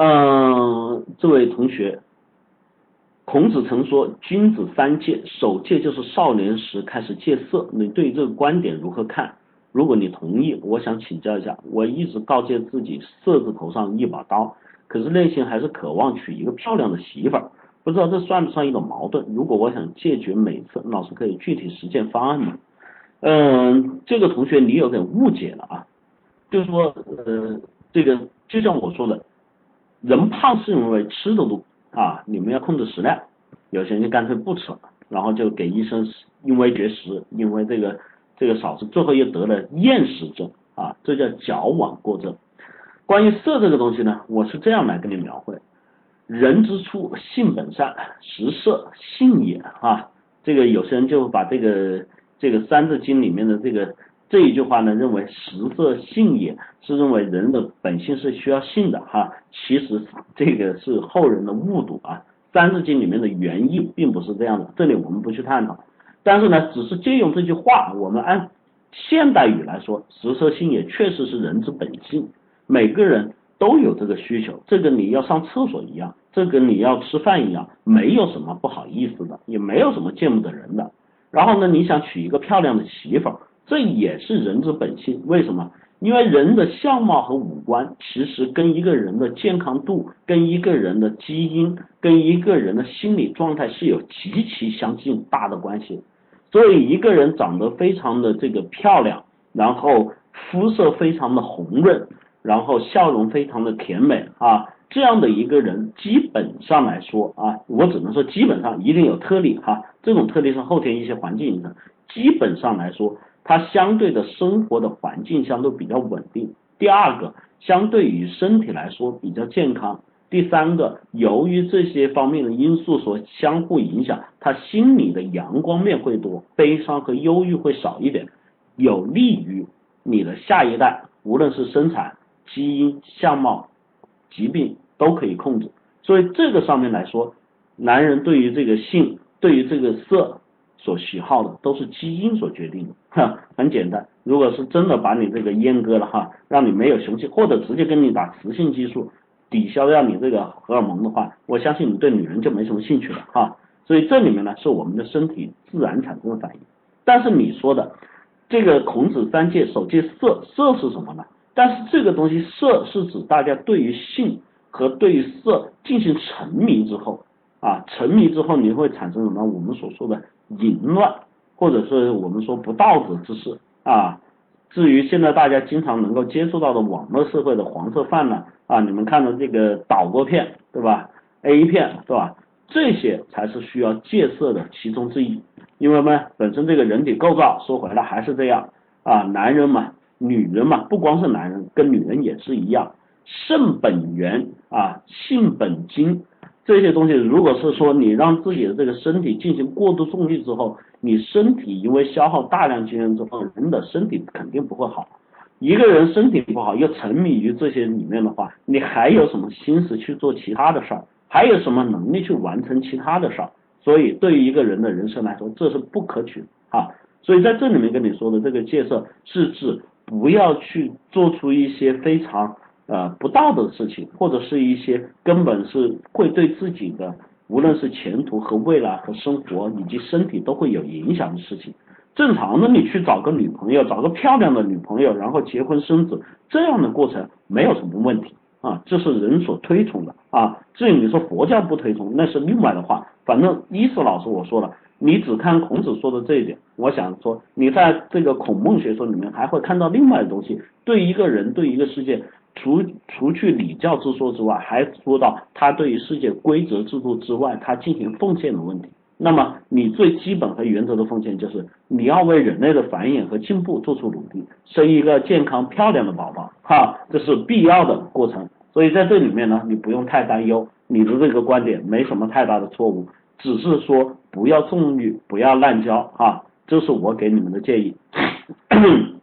嗯，这位同学，孔子曾说君子三戒，首戒就是少年时开始戒色，你对这个观点如何看？如果你同意，我想请教一下，我一直告诫自己色字头上一把刀，可是内心还是渴望娶一个漂亮的媳妇儿，不知道这算不算一种矛盾？如果我想戒绝美色，老师可以具体实践方案吗？嗯，这个同学你有点误解了啊，就是说呃，这个就像我说的，人胖是因为吃的多啊，你们要控制食量，有些人就干脆不吃了，然后就给医生因为绝食，因为这个。这个少吃，最后又得了厌食症啊，这叫矫枉过正。关于色这个东西呢，我是这样来跟你描绘：人之初，性本善，食色，性也啊。这个有些人就把这个这个《三字经》里面的这个这一句话呢，认为食色性也是认为人的本性是需要性的哈。其实这个是后人的误读啊，《三字经》里面的原意并不是这样的，这里我们不去探讨。但是呢，只是借用这句话，我们按现代语来说，食色性也确实是人之本性，每个人都有这个需求，这跟你要上厕所一样，这跟你要吃饭一样，没有什么不好意思的，也没有什么见不得人的。然后呢，你想娶一个漂亮的媳妇儿，这也是人之本性。为什么？因为人的相貌和五官，其实跟一个人的健康度、跟一个人的基因、跟一个人的心理状态是有极其相近大的关系。所以一个人长得非常的这个漂亮，然后肤色非常的红润，然后笑容非常的甜美啊，这样的一个人基本上来说啊，我只能说基本上一定有特例哈，这种特例是后天一些环境影响，基本上来说，他相对的生活的环境相对比较稳定。第二个，相对于身体来说比较健康。第三个，由于这些方面的因素所相互影响，他心里的阳光面会多，悲伤和忧郁会少一点，有利于你的下一代，无论是生产、基因、相貌、疾病都可以控制。所以这个上面来说，男人对于这个性、对于这个色所喜好的，都是基因所决定的。哈，很简单，如果是真的把你这个阉割了哈，让你没有雄性，或者直接跟你打雌性激素。抵消掉你这个荷尔蒙的话，我相信你对女人就没什么兴趣了哈。所以这里面呢是我们的身体自然产生的反应。但是你说的这个孔子三戒首戒色，色是什么呢？但是这个东西色是指大家对于性和对于色进行沉迷之后啊，沉迷之后你会产生什么？我们所说的淫乱，或者是我们说不道德之事啊。至于现在大家经常能够接触到的网络社会的黄色泛滥啊，你们看的这个导播片对吧？A 片对吧？这些才是需要戒色的其中之一。因为呢，本身这个人体构造说回来还是这样啊，男人嘛，女人嘛，不光是男人，跟女人也是一样，肾本源啊，性本精。这些东西，如果是说你让自己的这个身体进行过度重力之后，你身体因为消耗大量精神之后，人的身体肯定不会好。一个人身体不好，又沉迷于这些里面的话，你还有什么心思去做其他的事儿？还有什么能力去完成其他的事儿？所以，对于一个人的人生来说，这是不可取的啊。所以在这里面跟你说的这个戒色，是指不要去做出一些非常。呃，不道德的事情，或者是一些根本是会对自己的，无论是前途和未来和生活以及身体都会有影响的事情。正常的，你去找个女朋友，找个漂亮的女朋友，然后结婚生子，这样的过程没有什么问题啊，这是人所推崇的啊。至于你说佛教不推崇，那是另外的话。反正伊斯老师我说了，你只看孔子说的这一点，我想说，你在这个孔孟学说里面还会看到另外的东西，对一个人，对一个世界。除除去礼教之说之外，还说到他对于世界规则制度之外，他进行奉献的问题。那么你最基本和原则的奉献就是你要为人类的繁衍和进步做出努力，生一个健康漂亮的宝宝，哈，这是必要的过程。所以在这里面呢，你不用太担忧，你的这个观点没什么太大的错误，只是说不要纵欲，不要滥交，哈，这是我给你们的建议。